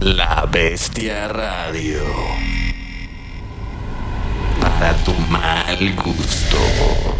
La Bestia Radio. Para tu mal gusto.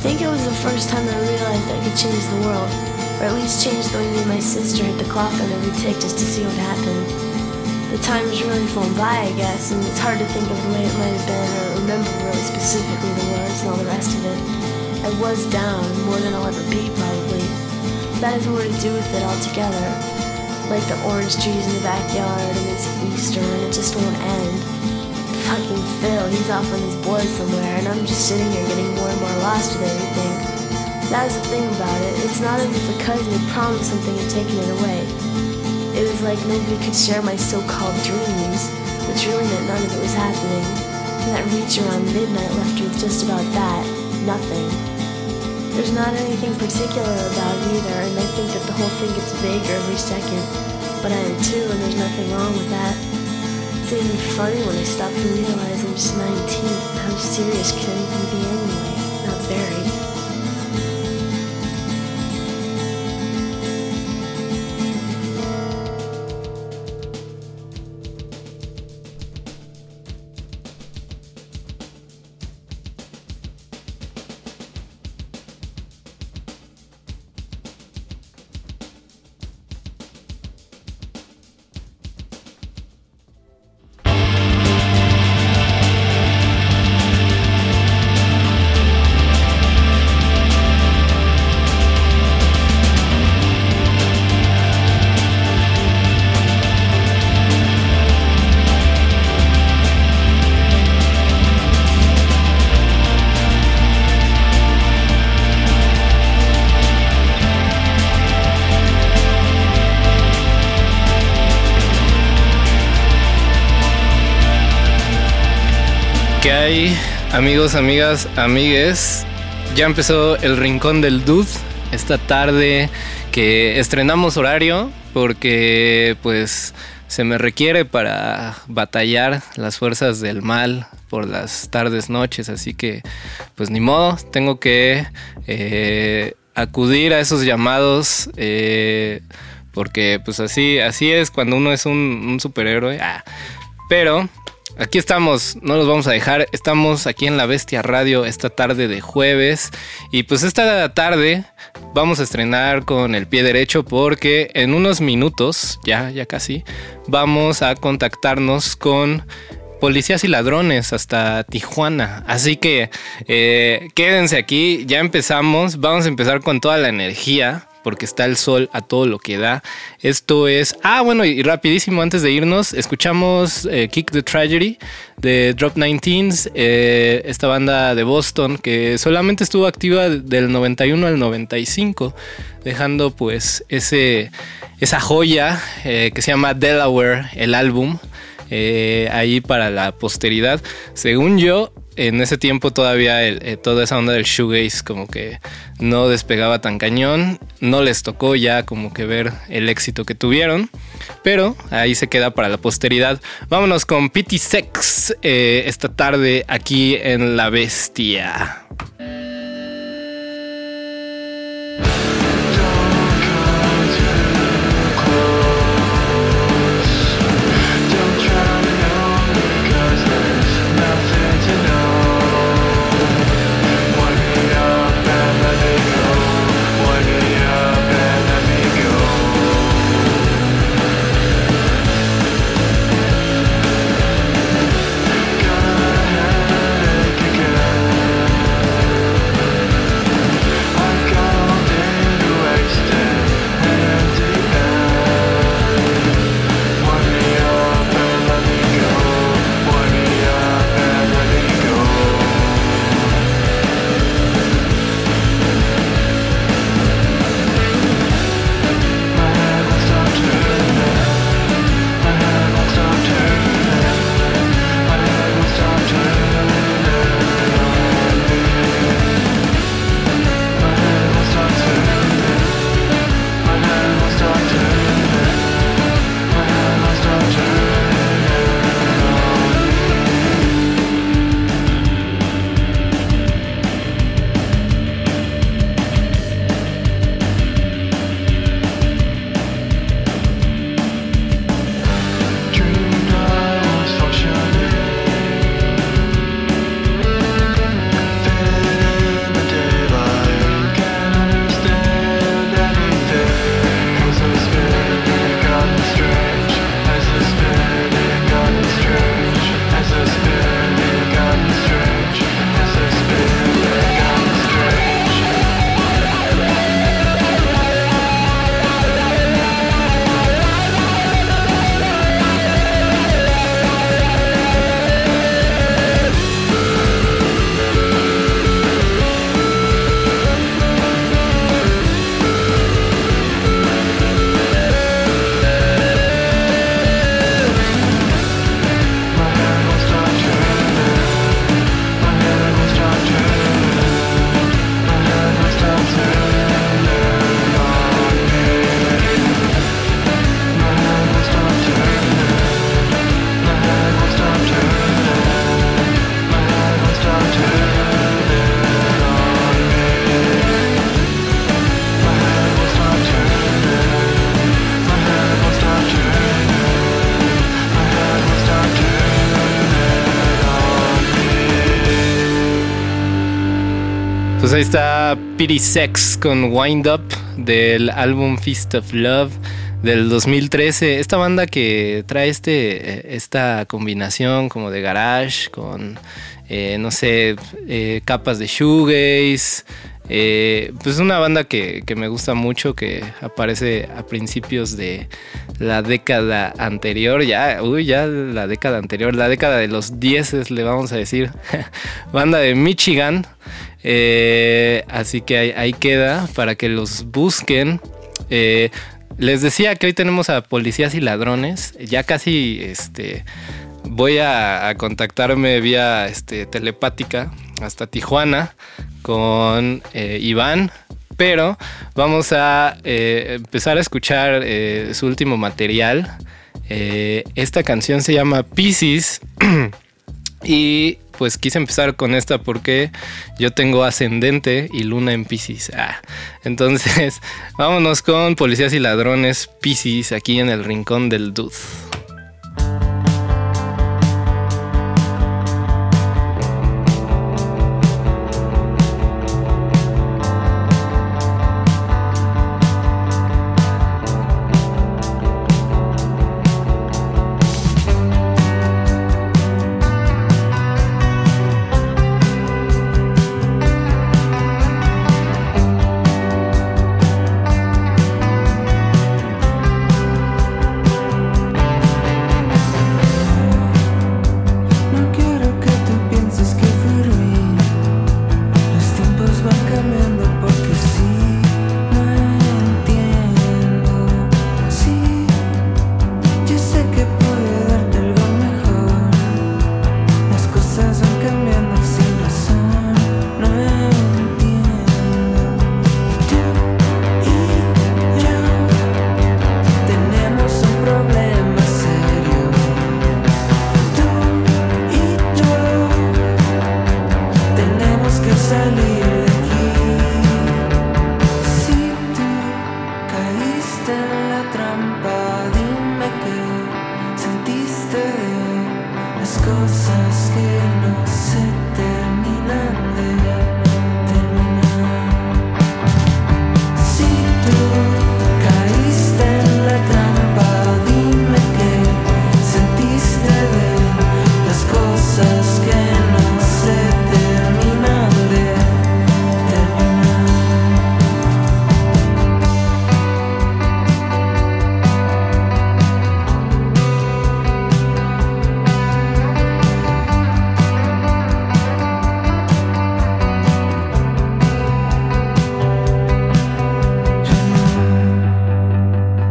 think it was the first time I realized I could change the world, or at least change the way me and my sister hit the coffin every tick just to see what happened. The time has really flown by, I guess, and it's hard to think of the way it might have been or remember really specifically the words and all the rest of it. I was down, more than I'll ever be, probably. That is more to do with it altogether. Like the orange trees in the backyard, and it's Easter, and it just won't end. Fucking Phil, he's off on his board somewhere, and I'm just sitting here getting more and more lost with everything. That's the thing about it. It's not as if a cousin had promised something and taken it away. It was like nobody could share my so-called dreams, which really meant none of it was happening. And that reach around midnight left with just about that, nothing. There's not anything particular about it either, and I think that the whole thing gets vaguer every second. But I am too, and there's nothing wrong with that. It's even funny when I stop to realize I'm just 19. How serious can anything be anyway? Not very. ¿Qué hay, amigos, amigas, amigues? Ya empezó el Rincón del Dude esta tarde que estrenamos horario porque pues se me requiere para batallar las fuerzas del mal por las tardes, noches, así que pues ni modo, tengo que eh, acudir a esos llamados eh, porque pues así, así es cuando uno es un, superhéroe. Ah, pero Aquí estamos, no los vamos a dejar. Estamos aquí en La Bestia Radio esta tarde de jueves. Y pues esta tarde vamos a estrenar con el pie derecho porque en unos minutos, ya, ya casi, vamos a contactarnos con policías y ladrones hasta Tijuana. Así que eh, quédense aquí, ya empezamos. Vamos a empezar con toda la energía porque está el sol a todo lo que da. Esto es. Ah, bueno, y rapidísimo, antes de irnos, escuchamos eh, Kick the Tragedy de Drop 19s, eh, esta banda de Boston que solamente estuvo activa del 91 al 95, dejando pues ese, esa joya eh, que se llama Delaware, el álbum. ahí para la posteridad. Según yo, en ese tiempo todavía eh, toda esa onda del shoegaze como que no despegaba tan cañón, no les tocó ya como que ver el éxito que tuvieron, pero ahí se queda para la posteridad. Vámonos con Pity Sex eh, esta tarde aquí en La Bestia. Pues ahí está Pity Sex con Wind Up del álbum Feast of Love del 2013. Esta banda que trae este, esta combinación como de garage con, eh, no sé, eh, capas de shoegaze. Eh, pues una banda que, que, me gusta mucho, que aparece a principios de la década anterior, ya, uy, ya la década anterior, la década de los 10 le vamos a decir, banda de Michigan, eh, así que ahí, queda para que los busquen. Eh, les decía que hoy tenemos a policías y ladrones. Ya casi este, voy a, contactarme vía este, telepática hasta Tijuana con eh, Iván. Pero vamos a empezar a escuchar su último material. esta canción se llama Pisces. y pues quise empezar con esta porque yo tengo ascendente y luna en Pisces. Ah, entonces, vámonos con policías y ladrones Pisces aquí en el rincón del Dude.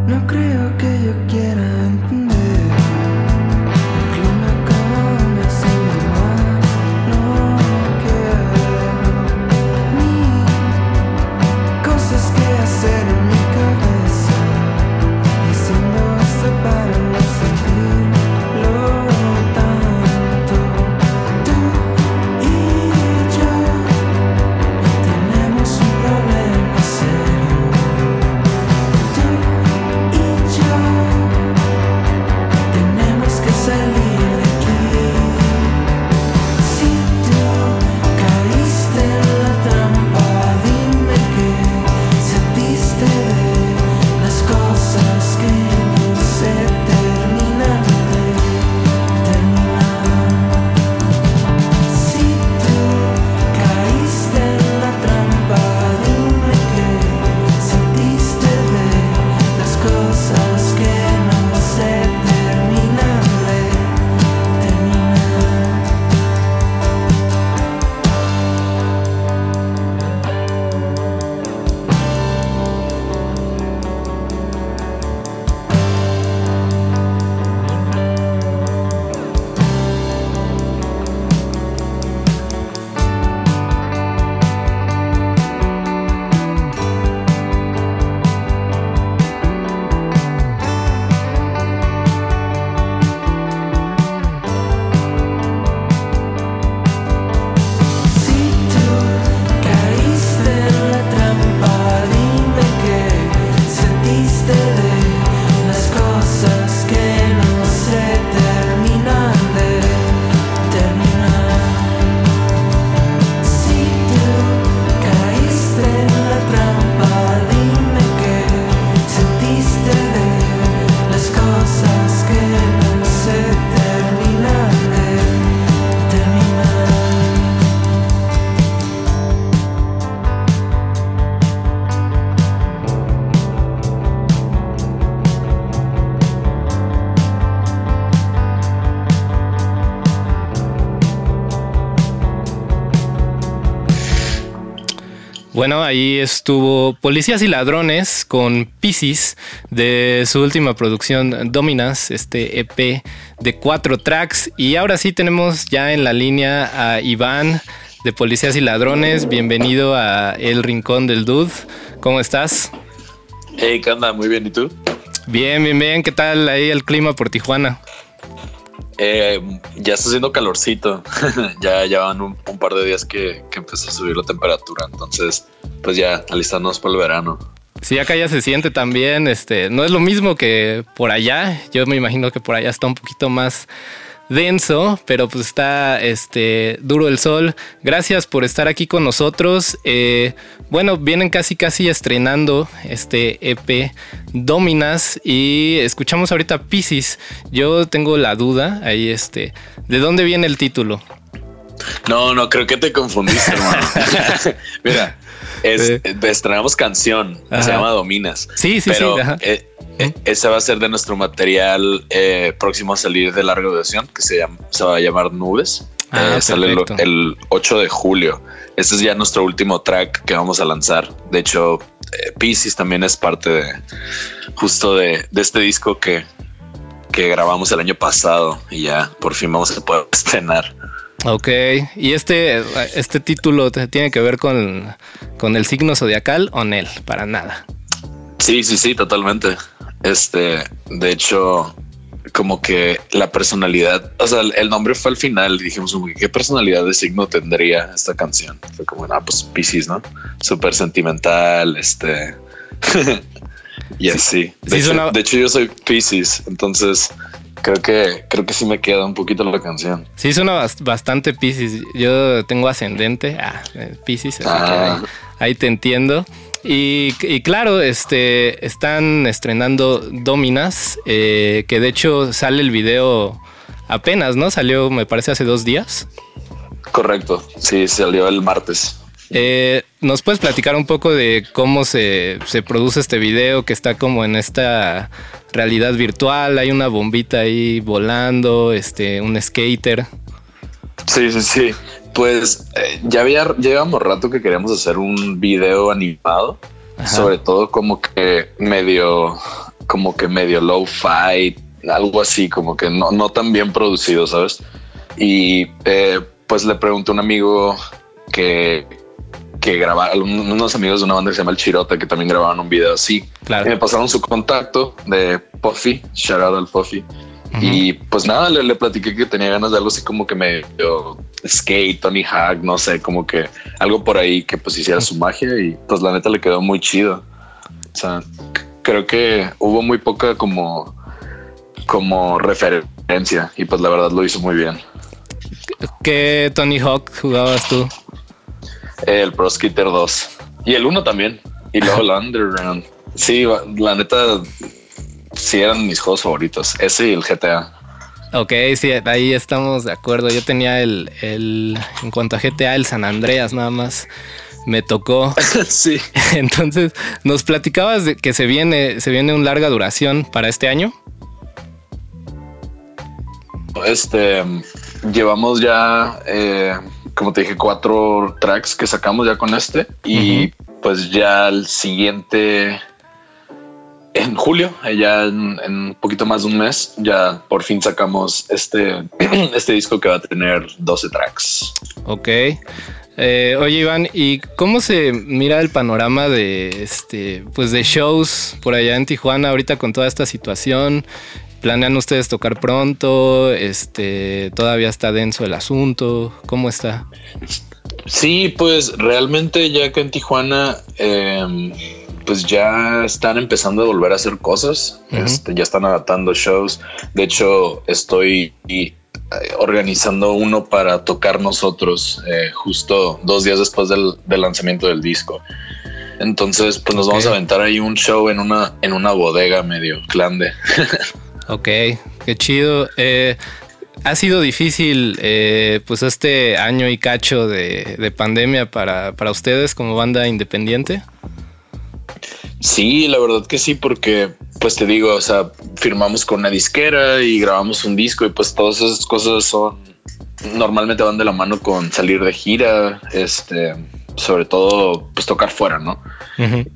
No creo que yo quiera ahí estuvo Policías y Ladrones con Pisces de su última producción Dominas, este EP de cuatro tracks. Y ahora sí tenemos ya en la línea a Iván de Policías y Ladrones. Bienvenido a El Rincón del Dude. ¿Cómo estás? Hey, ¿qué onda? Muy bien, ¿y tú? Bien, bien, bien. ¿Qué tal ahí el clima por Tijuana? Eh, ya está haciendo calorcito. ya llevan un, un, par de días que, que, empezó a subir la temperatura. Entonces, pues ya alistándonos para el verano. Sí, acá ya se siente también. Este, no es lo mismo que por allá. Yo me imagino que por allá está un poquito más denso, pero pues está este, duro el sol. Gracias por estar aquí con nosotros. Eh, bueno, vienen casi casi estrenando este EP Dominas y escuchamos ahorita Pisces. Yo tengo la duda ahí, este, ¿de dónde viene el título? No, no, creo que te confundiste, hermano. Mira, es, estrenamos canción, se llama Dominas. Sí, sí, pero, sí. Eh, eh, ese va a ser de nuestro material eh, próximo a salir de larga duración, que se, llama, se va a llamar Nubes. Ah, eh, sale el, el, 8 de julio. Este es ya nuestro último track que vamos a lanzar. De hecho, eh, Pisces también es parte de justo de, de este disco que, que grabamos el año pasado y ya por fin vamos a poder estrenar. Ok, y este, este título tiene que ver con, con el signo zodiacal o Nel, para nada. Sí, sí, sí, totalmente. Este, de hecho, como que la personalidad, o sea, el nombre fue al final. Dijimos, ¿qué personalidad de signo tendría esta canción? Fue como, ah, pues Pisces, ¿no? Súper sentimental, este. y así. De, Sí, hecho, de hecho, yo soy Pisces, entonces creo que creo que sí me queda un poquito la canción. Sí, suena bas- bastante Pisces. Yo tengo ascendente a Pisces, así Ah. que ahí, ahí te entiendo. Y, y claro, este están estrenando Dominas, eh, que de hecho sale el video apenas, ¿no? Salió, me parece, hace dos días. Correcto. Sí, salió el martes. Eh, ¿Nos puedes platicar un poco de cómo se, se produce este video que está como en esta realidad virtual? Hay una bombita ahí volando, este, un skater. Sí, sí, sí. Pues eh, ya había, llevamos rato que queríamos hacer un video animado, Ajá. sobre todo como que medio, como que medio low fi, algo así, como que no, no tan bien producido, ¿sabes? Y eh, pues le pregunté a un amigo que, que grababa, unos amigos de una banda que se llama El Chirota, que también grababan un video así. Y Claro. me pasaron su contacto de Puffy, shout out al Puffy. Y pues nada, le, le platiqué que tenía ganas de algo así como que medio skate, Tony Hawk, no sé, como que algo por ahí que pues hiciera su magia y pues la neta le quedó muy chido. O sea, creo que hubo muy poca como, como referencia y pues la verdad lo hizo muy bien. ¿Qué Tony Hawk jugabas tú? El Pro Skater 2 y el 1 también y luego el Underground. Sí, la neta sí eran mis juegos favoritos, ese y el GTA. Ok, sí, ahí estamos de acuerdo. Yo tenía el, el, en cuanto a GTA, el San Andreas nada más me tocó. sí. Entonces, nos platicabas de que se viene, se viene un larga duración para este año. Este llevamos ya, eh, como te dije, cuatro tracks que sacamos ya con este y pues ya el siguiente en julio, eh, ya en, en un poquito más de un mes, ya por fin sacamos este, este disco que va a tener 12 tracks. Ok. Eh, oye, Iván, ¿y cómo se mira el panorama de este, pues de shows por allá en Tijuana ahorita con toda esta situación? ¿Planean ustedes tocar pronto? Este, todavía está denso el asunto. ¿Cómo está? Sí, pues realmente ya que en Tijuana, eh, pues ya están empezando a volver a hacer cosas, este, ya están adaptando shows. De hecho, estoy eh, organizando uno para tocar nosotros eh, justo dos días después del, del lanzamiento del disco. Entonces, pues nos vamos a aventar ahí un show en una, en una bodega medio clande. Ok, qué chido. Eh, ha sido difícil, eh, pues, este año y cacho de, de pandemia para, para ustedes como banda independiente. Sí, la verdad que sí, porque pues te digo, o sea, firmamos con una disquera y grabamos un disco y pues todas esas cosas son normalmente van de la mano con salir de gira, este, sobre todo pues tocar fuera, ¿no?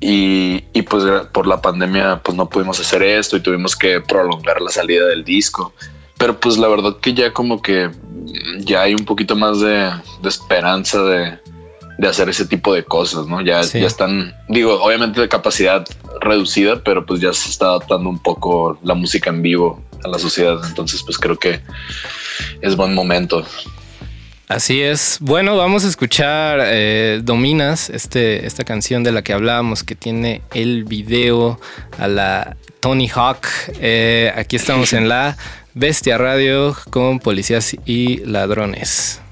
y, y, pues por la pandemia pues no pudimos hacer esto y tuvimos que prolongar la salida del disco. Pero pues la verdad que ya como que ya hay un poquito más de, de esperanza de, de, hacer ese tipo de cosas, ¿no? Ya, ya están, digo, obviamente de capacidad reducida, pero pues ya se está adaptando un poco la música en vivo a la sociedad. Entonces pues creo que es buen momento. Así es. Bueno, vamos a escuchar eh, Dominas, este, esta canción de la que hablábamos, que tiene el video a la Tony Hawk. Eh, aquí estamos en la Bestia Radio con policías y ladrones.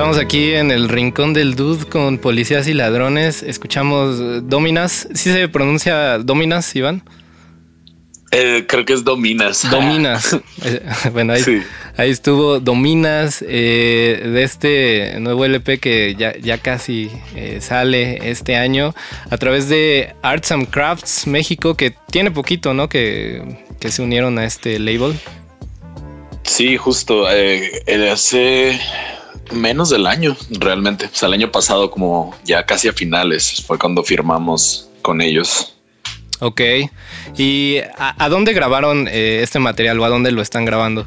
Estamos aquí en el rincón del Dude con policías y ladrones. Escuchamos Dominas. ¿Sí se pronuncia Dominas, Iván? Eh, creo que es Dominas. Dominas. Eh, bueno, ahí, estuvo Dominas eh, de este nuevo LP que ya, ya casi sale este año a través de Arts and Crafts México, que tiene poquito, ¿no? Que, que se unieron a este label. Sí, justo. hace menos del año, realmente. O sea, el año pasado, como ya casi a finales, fue cuando firmamos con ellos. Ok. ¿Y a, dónde grabaron eh, este material o a dónde lo están grabando?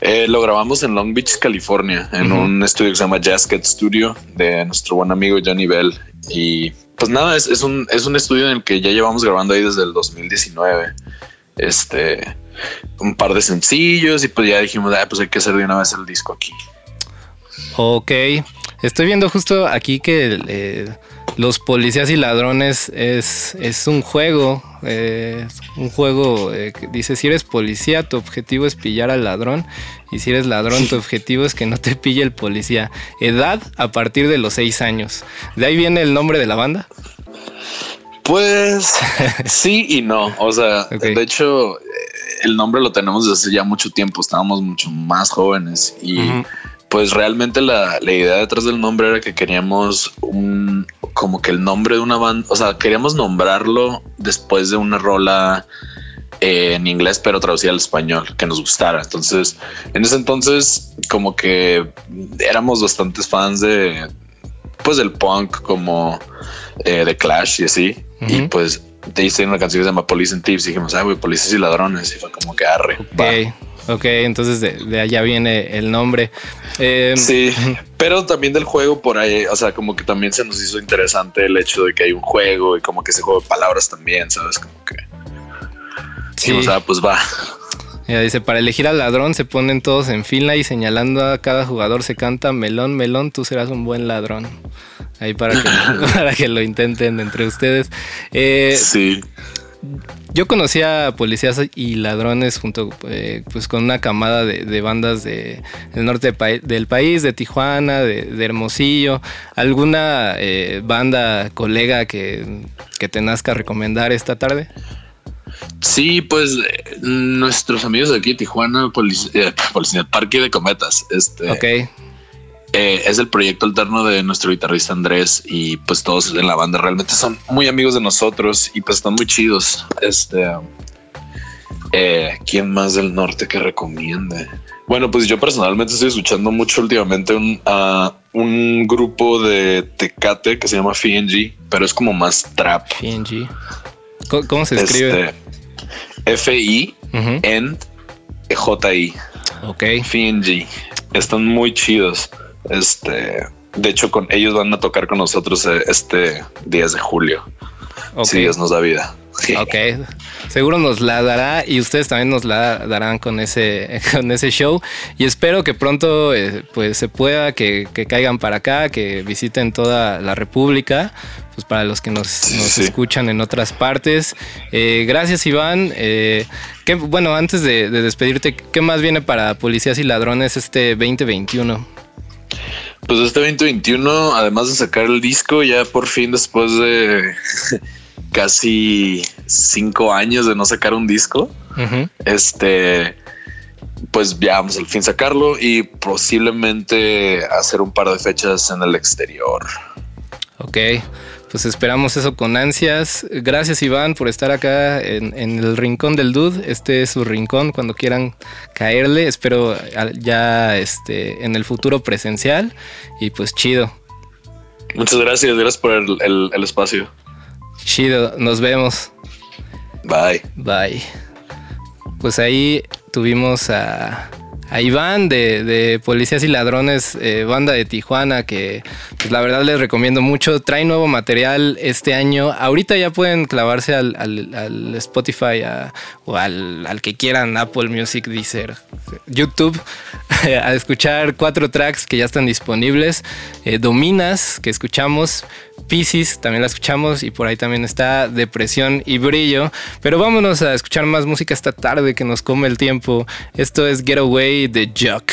Eh, lo grabamos en Long Beach, California, en un estudio que se llama Jasket Studio de nuestro buen amigo Johnny Bell. Y pues nada, es, es, un, es un estudio en el que ya llevamos grabando ahí desde el 2019. Este, un par de sencillos y pues ya dijimos, ah, pues hay que hacer de una vez el disco aquí. Ok. Estoy viendo justo aquí que eh, los policías y ladrones es, es un juego, eh, un juego eh, que dice si eres policía tu objetivo es pillar al ladrón y si eres ladrón tu objetivo es que no te pille el policía. Edad a partir de los seis años. ¿De ahí viene el nombre de la banda? Pues sí y no. O sea, de hecho, el nombre lo tenemos desde hace ya mucho tiempo. Estábamos mucho más jóvenes y pues realmente la, idea detrás del nombre era que queríamos un como que el nombre de una banda, o sea, queríamos nombrarlo después de una rola eh, en inglés, pero traducida al español, que nos gustara. Entonces, en ese entonces, como que éramos bastantes fans de pues del punk como eh, de Clash y así. Y pues te hice una canción que se llama Police and Tips y dijimos, ah, güey, policías y ladrones. Y fue como que arre. Ok, ok, entonces de, allá viene el nombre. Em, sí, pero también del juego por ahí, o sea, como que también se nos hizo interesante el hecho de que hay un juego y como que ese juego de palabras también, ¿sabes? Como que... Sí, o sea, pues va. Ya dice, para elegir al ladrón se ponen todos en fila y señalando a cada jugador se canta melón, melón, tú serás un buen ladrón. Ahí para que, para que lo intenten entre ustedes. Eh, sí. Yo conocía policías y ladrones junto eh, pues con una camada de, bandas de, del norte del país, de Tijuana, de, Hermosillo. ¿Alguna eh, banda, colega que, que te nazca recomendar esta tarde? Sí, pues nuestros amigos de aquí de Tijuana, policía, policía Parque de Cometas. Este, ok. Eh, es el proyecto alterno de nuestro guitarrista Andrés y pues todos en la banda realmente son muy amigos de nosotros y pues están muy chidos. Este, eh, ¿quién más del norte que recomiende? Bueno, pues yo personalmente estoy escuchando mucho últimamente un, a un grupo de Tecate que se llama FNG, pero es como más trap. FNG. ¿Cómo, se escribe? Este, F-I-N-J-I. Ok. FNG. Están muy chidos. Este, de hecho, con ellos van a tocar con nosotros eh, este 10 de julio. Si Dios nos da vida. Ok, seguro nos la dará y ustedes también nos la darán con ese, con ese show. Y espero que pronto eh, pues se pueda, que, caigan para acá, que visiten toda la República, pues para los que nos, escuchan en otras partes. Eh, gracias Iván. Eh, bueno, antes de, de despedirte, ¿qué más viene para Policías y Ladrones este 2021? Pues este 2021, además de sacar el disco, ya por fin después de casi cinco años de no sacar un disco, este, pues ya vamos al fin sacarlo y posiblemente hacer un par de fechas en el exterior. Ok, pues esperamos eso con ansias. Gracias Iván por estar acá en, el rincón del Dude. Este es su rincón cuando quieran caerle. Espero ya este, en el futuro presencial y pues chido. Muchas gracias, gracias por el, el espacio. Chido, nos vemos. Bye. Bye. Pues ahí tuvimos a a Iván de, Policías y Ladrones, eh, banda de Tijuana, que pues, la verdad les recomiendo mucho. Trae nuevo material este año. Ahorita ya pueden clavarse al, Spotify o al, al, que quieran, Apple Music, Deezer, YouTube, a escuchar cuatro tracks que ya están disponibles. Eh, Dominas, que escuchamos. Pisces, también la escuchamos y por ahí también está Depresión y Brillo. Pero vámonos a escuchar más música esta tarde que nos come el tiempo. Esto es Getaway de Jock.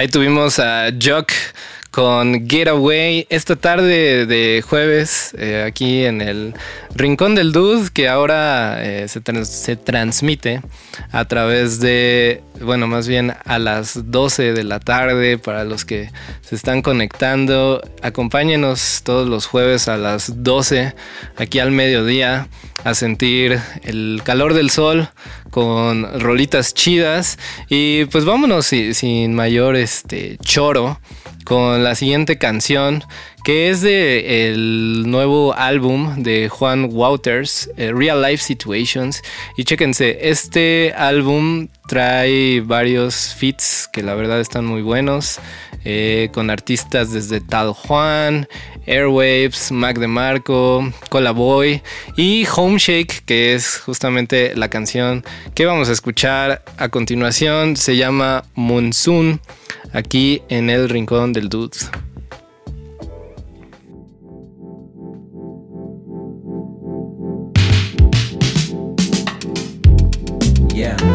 Ahí tuvimos a Jock con Getaway esta tarde de jueves eh, aquí en el Rincón del Dude que ahora eh, se, se, transmite a través de, bueno, más bien a las 12 de la tarde para los que se están conectando. Acompáñenos todos los jueves a las 12 aquí al mediodía a sentir el calor del sol con rolitas chidas. Y pues vámonos sin mayor este choro con la siguiente canción que es de el nuevo álbum de Juan Wouters, eh, Real Life Situations. Y chéquense, este álbum trae varios feats que la verdad están muy buenos, eh, con artistas desde Tal Juan, Airwaves, Mac DeMarco, Cola Boy y Homeshake, que es justamente la canción que vamos a escuchar a continuación. Se llama Monsoon, aquí en el Rincón del Dudes. Yeah.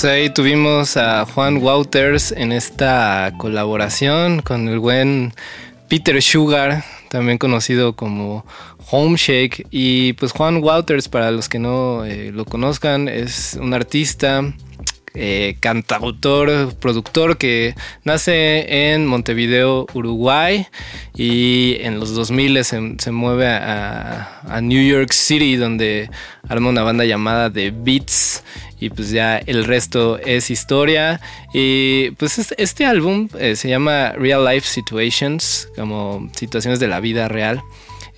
Pues ahí tuvimos a Juan Wouters en esta colaboración con el buen Peter Sugar, también conocido como Homeshake. Y pues Juan Wouters, para los que no eh, lo conozcan, es un artista eh, cantautor, productor que nace en Montevideo, Uruguay y en los 2000 se, se mueve a, a, New York City donde arma una banda llamada The Beats y pues ya el resto es historia y pues este, álbum eh, se llama Real Life Situations como situaciones de la vida real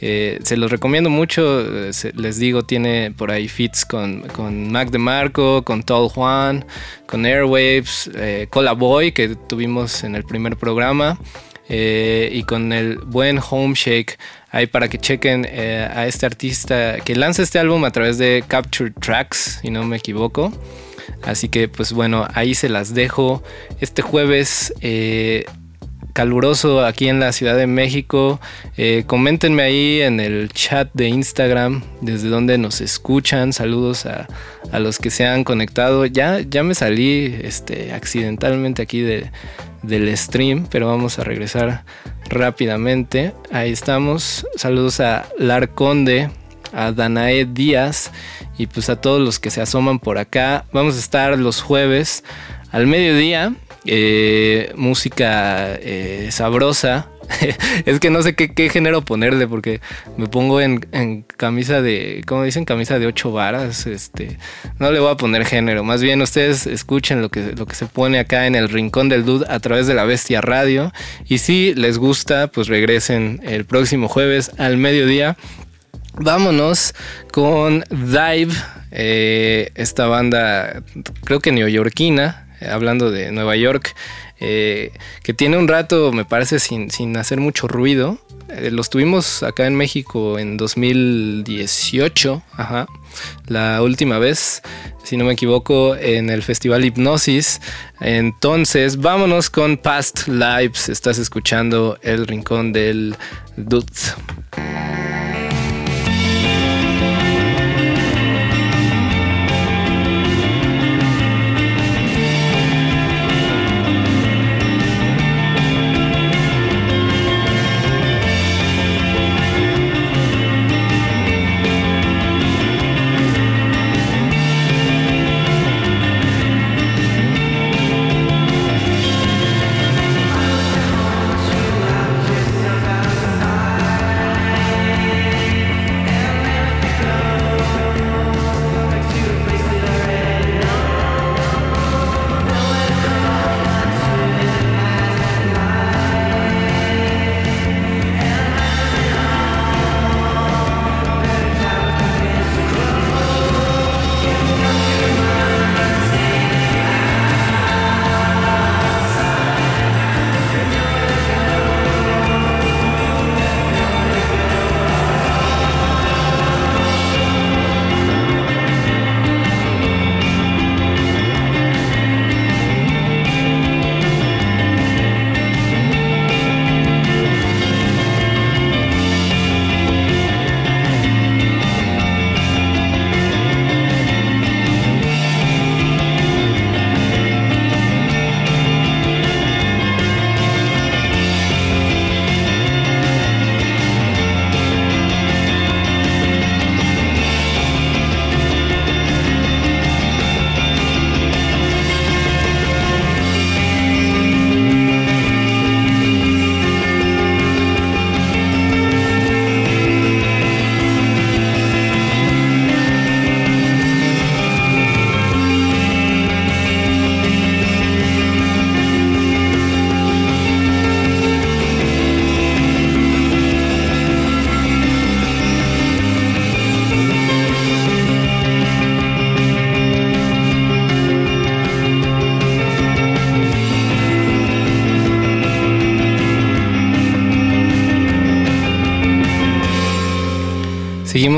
eh, se los recomiendo mucho. Eh, les digo, tiene por ahí fits con, con Mac DeMarco, con Tall Juan, con Airwaves, Cola Boy, que tuvimos en el primer programa, y con el buen Homeshake. Ahí para que chequen a este artista que lanza este álbum a través de Capture Tracks, si no me equivoco. Así que, pues bueno, ahí se las dejo. Este jueves caluroso aquí en la Ciudad de México. Eh, coméntenme ahí en el chat de Instagram desde donde nos escuchan. Saludos a, los que se han conectado. Ya, ya me salí este, accidentalmente aquí del stream, pero vamos a regresar rápidamente. Ahí estamos. Saludos a Larconde, a Danae Díaz y pues a todos los que se asoman por acá. Vamos a estar los jueves al mediodía eh, música eh, sabrosa es que no sé qué, género ponerle porque me pongo en, camisa de, ¿cómo dicen? Camisa de ocho varas. Este, no le voy a poner género. Más bien ustedes escuchen lo que, lo que se pone acá en el Rincón del Dude a través de la Bestia Radio. Y si les gusta, pues regresen el próximo jueves al mediodía. Vámonos con Dive, eh, esta banda creo que neoyorquina, hablando de Nueva York. Eh, que tiene un rato, me parece, sin, hacer mucho ruido. Eh, los tuvimos acá en México en 2018, ajá, la última vez, si no me equivoco, en el Festival Hipnosis. Entonces, vámonos con Past Lives. Estás escuchando El Rincón del Dude.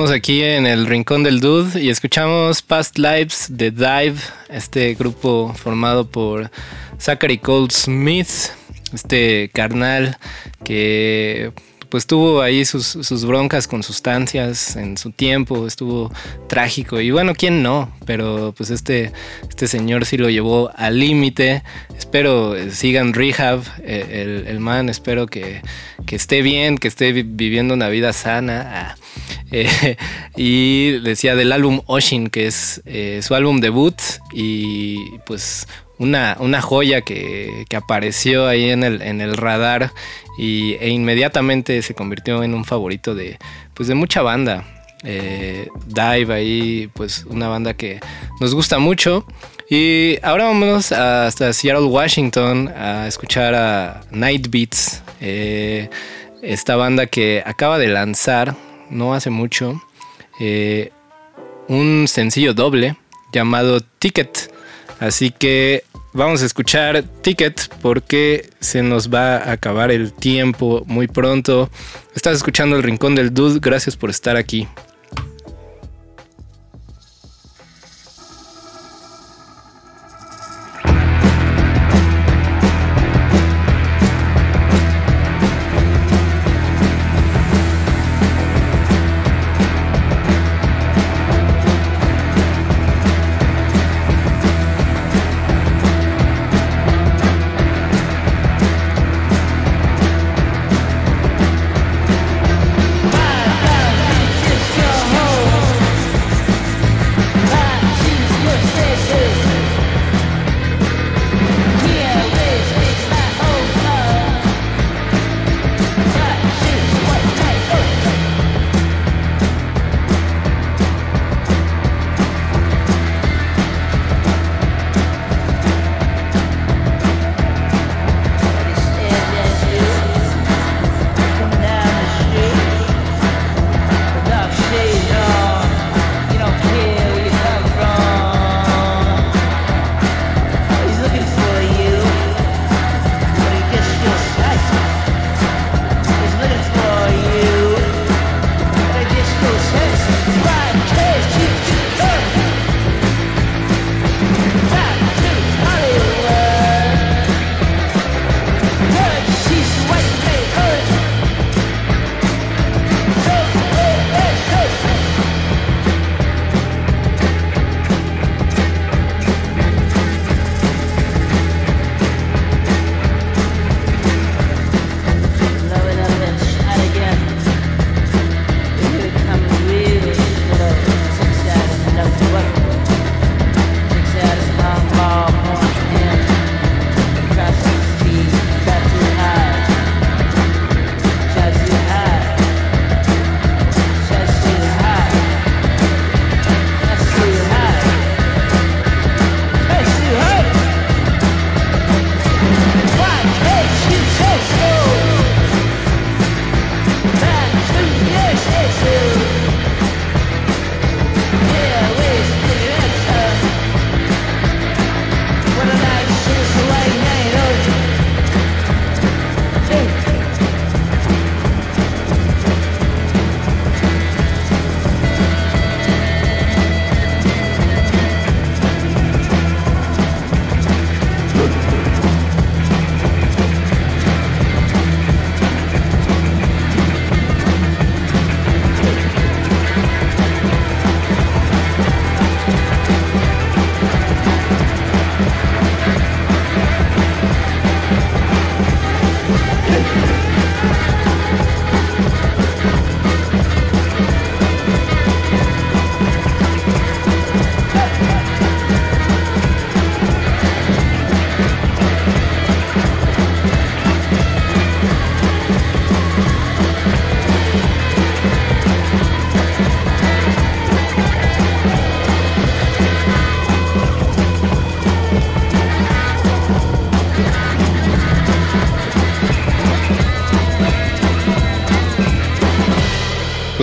Seguimos aquí en el Rincón del Dude y escuchamos Past Lives de Dive, este grupo formado por Zachary Cold Smith, este carnal que pues tuvo ahí sus, broncas con sustancias en su tiempo, estuvo trágico y bueno, ¿quién no? Pero pues este, este señor sí lo llevó al límite, espero sigan rehab, eh, el, man, espero que, esté bien, que esté viviendo una vida sana. Ah, y decía del álbum Oshin, que es eh, su álbum debut y pues una, una joya que, que, apareció ahí en el, en el radar y, e inmediatamente se convirtió en un favorito de, pues de mucha banda. Eh, Dive ahí, pues una banda que nos gusta mucho. Y ahora vamos hasta Seattle, Washington, a escuchar a Night Beats, eh, esta banda que acaba de lanzar, no hace mucho, eh, un sencillo doble llamado Ticket. Así que vamos a escuchar Ticket porque se nos va a acabar el tiempo muy pronto. Estás escuchando el Rincón del Dude, gracias por estar aquí.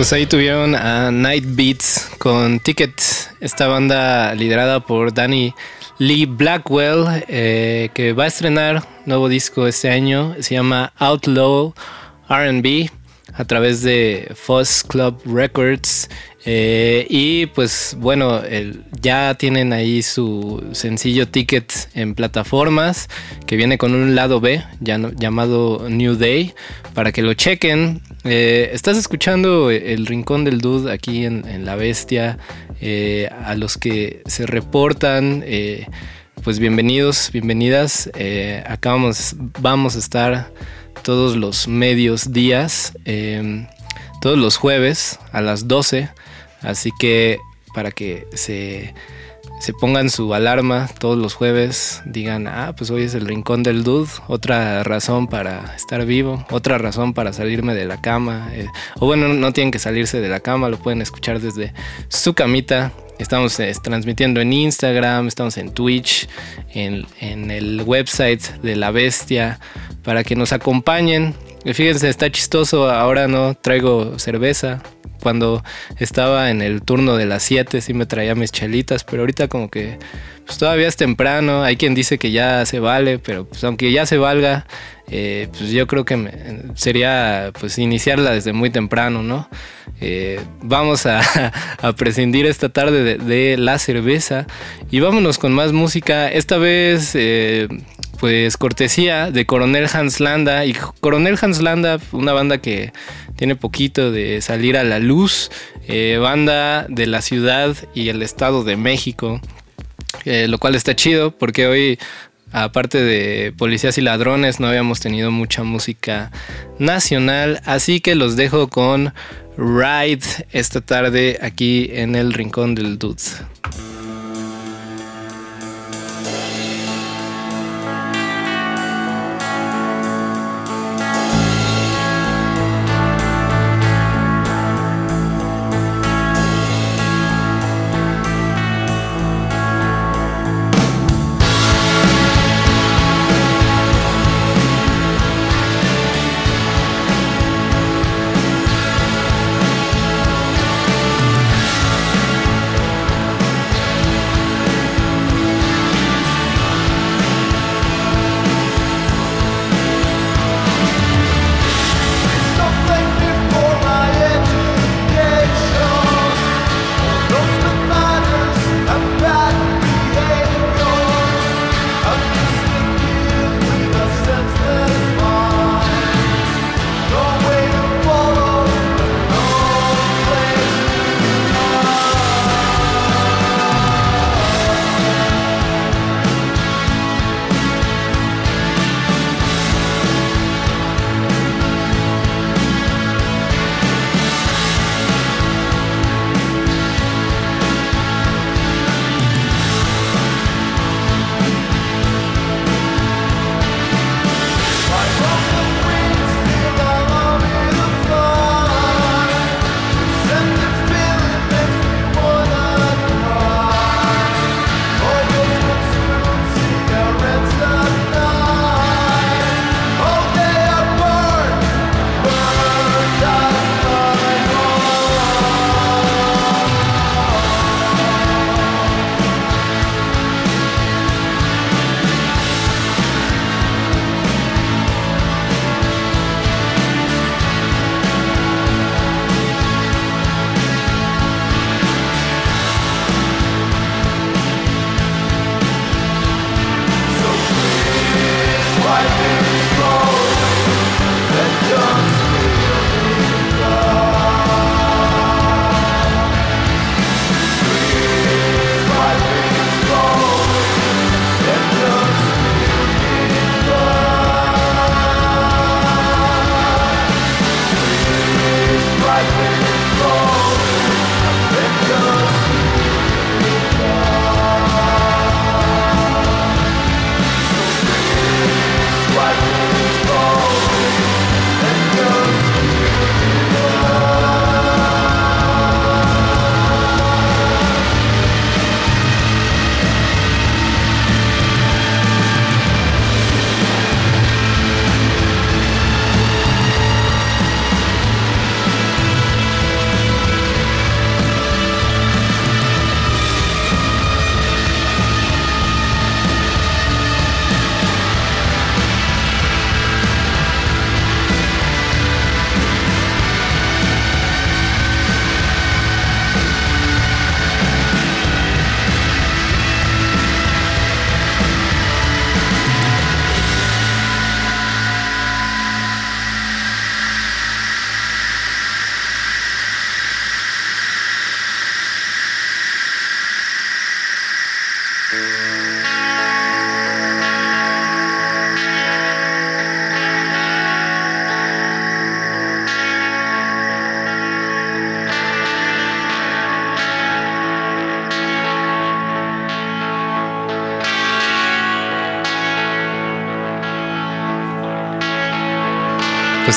Pues ahí tuvieron a Night Beats con Ticket, esta banda liderada por Danny Lee Blackwell, eh, que va a estrenar nuevo disco este año, se llama Outlaw RB a través de Fuzz Club Records. Eh, y pues bueno, ya tienen ahí su sencillo ticket en plataformas que viene con un lado B llamado New Day para que lo chequen. Eh, estás escuchando el Rincón del Dude aquí en, La Bestia. Eh, a los que se reportan, pues bienvenidos, bienvenidas. acá vamos, vamos a estar todos los medios días, todos los jueves a las 12 Así que para que se, pongan su alarma todos los jueves, digan, ah, pues hoy es el rincón del dude, otra razón para estar vivo, otra razón para salirme de la cama. Eh, o bueno, no tienen que salirse de la cama, lo pueden escuchar desde su camita. Estamos eh, transmitiendo en Instagram, estamos en Twitch, en, en el website de La Bestia, para que nos acompañen. Fíjense, está chistoso, ahora no traigo cerveza, cuando estaba en el turno de las 7 sí me traía mis chelitas, pero ahorita como que pues todavía es temprano, hay quien dice que ya se vale, pero pues aunque ya se valga, eh, pues yo creo que sería pues iniciarla desde muy temprano, ¿no? Eh, vamos a, prescindir esta tarde de, la cerveza y vámonos con más música, esta vez... Eh, pues cortesía de Coronel Hans Landa y Coronel Hans Landa, una banda que tiene poquito de salir a la luz, eh, banda de la ciudad y el estado de México, eh, lo cual está chido porque hoy aparte de policías y ladrones no habíamos tenido mucha música nacional, así que los dejo con Ride esta tarde aquí en el Rincón del Dudes.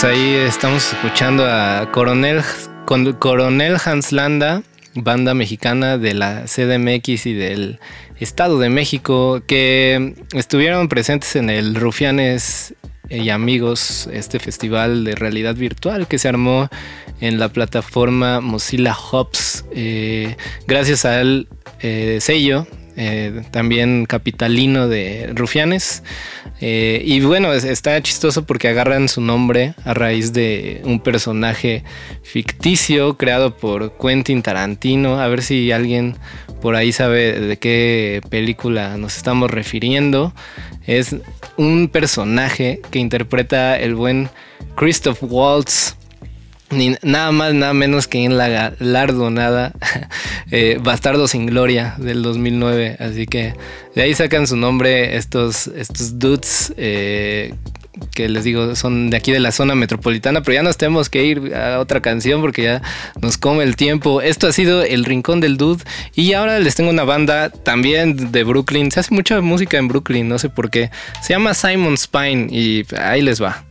Pues ahí estamos escuchando a Coronel, Coronel Hans Landa, banda mexicana de la CDMX y del Estado de México, que estuvieron presentes en el Rufianes y Amigos, este festival de realidad virtual que se armó en la plataforma Mozilla Hubs, eh, gracias al eh, sello eh, también capitalino de Rufianes. Eh, y bueno, está chistoso porque agarran su nombre a raíz de un personaje ficticio creado por Quentin Tarantino. A ver si alguien por ahí sabe de qué película nos estamos refiriendo. Es un personaje que interpreta el buen Christoph Waltz nada más, nada menos que en la galardonada eh, Bastardo sin Gloria del 2009. Así que de ahí sacan su nombre estos, estos dudes eh, que les digo son de aquí de la zona metropolitana, pero ya nos tenemos que ir a otra canción porque ya nos come el tiempo. Esto ha sido El Rincón del Dude y ahora les tengo una banda también de Brooklyn. Se hace mucha música en Brooklyn, no sé por qué. Se llama Simon Spine y ahí les va.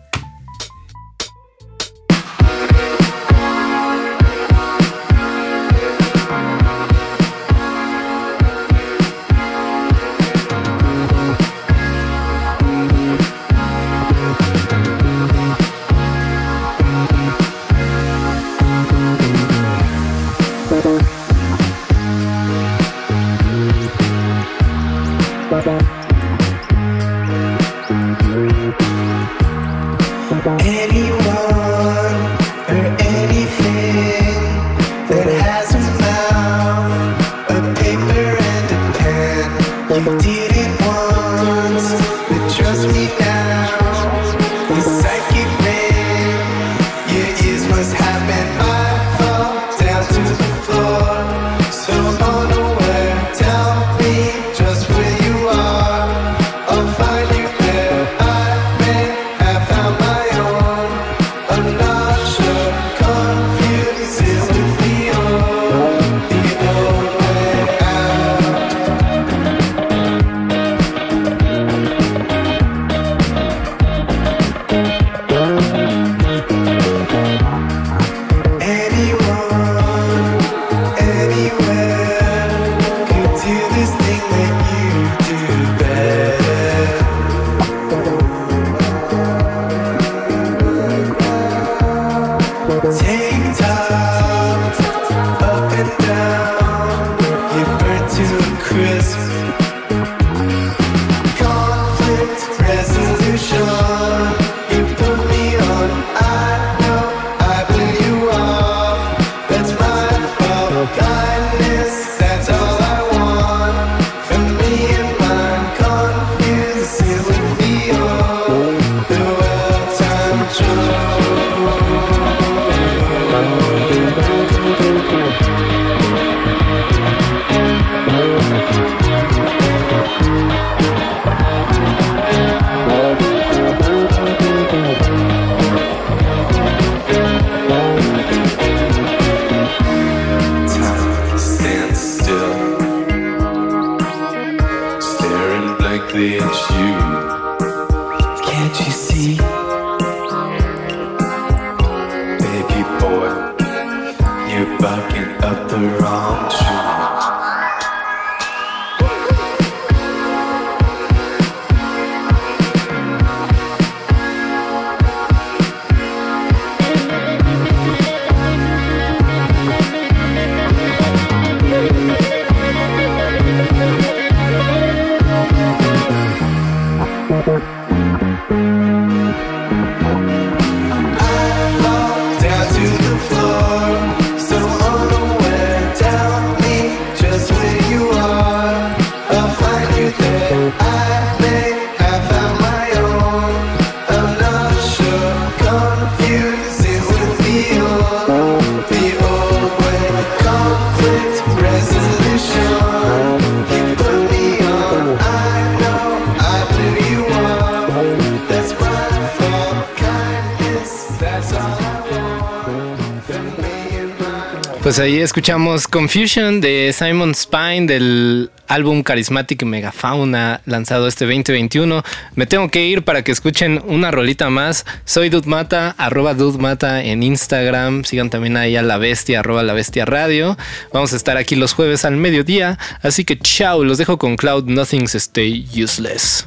Escuchamos Confusion de Simon Spine del álbum Charismatic Megafauna lanzado este 2021. Me tengo que ir para que escuchen una rolita más. Soy Dudmata, arroba Dudmata en Instagram. Sigan también ahí a La Bestia, arroba La Bestia Radio. Vamos a estar aquí los jueves al mediodía. Así que chao, los dejo con Cloud Nothing's Stay Useless.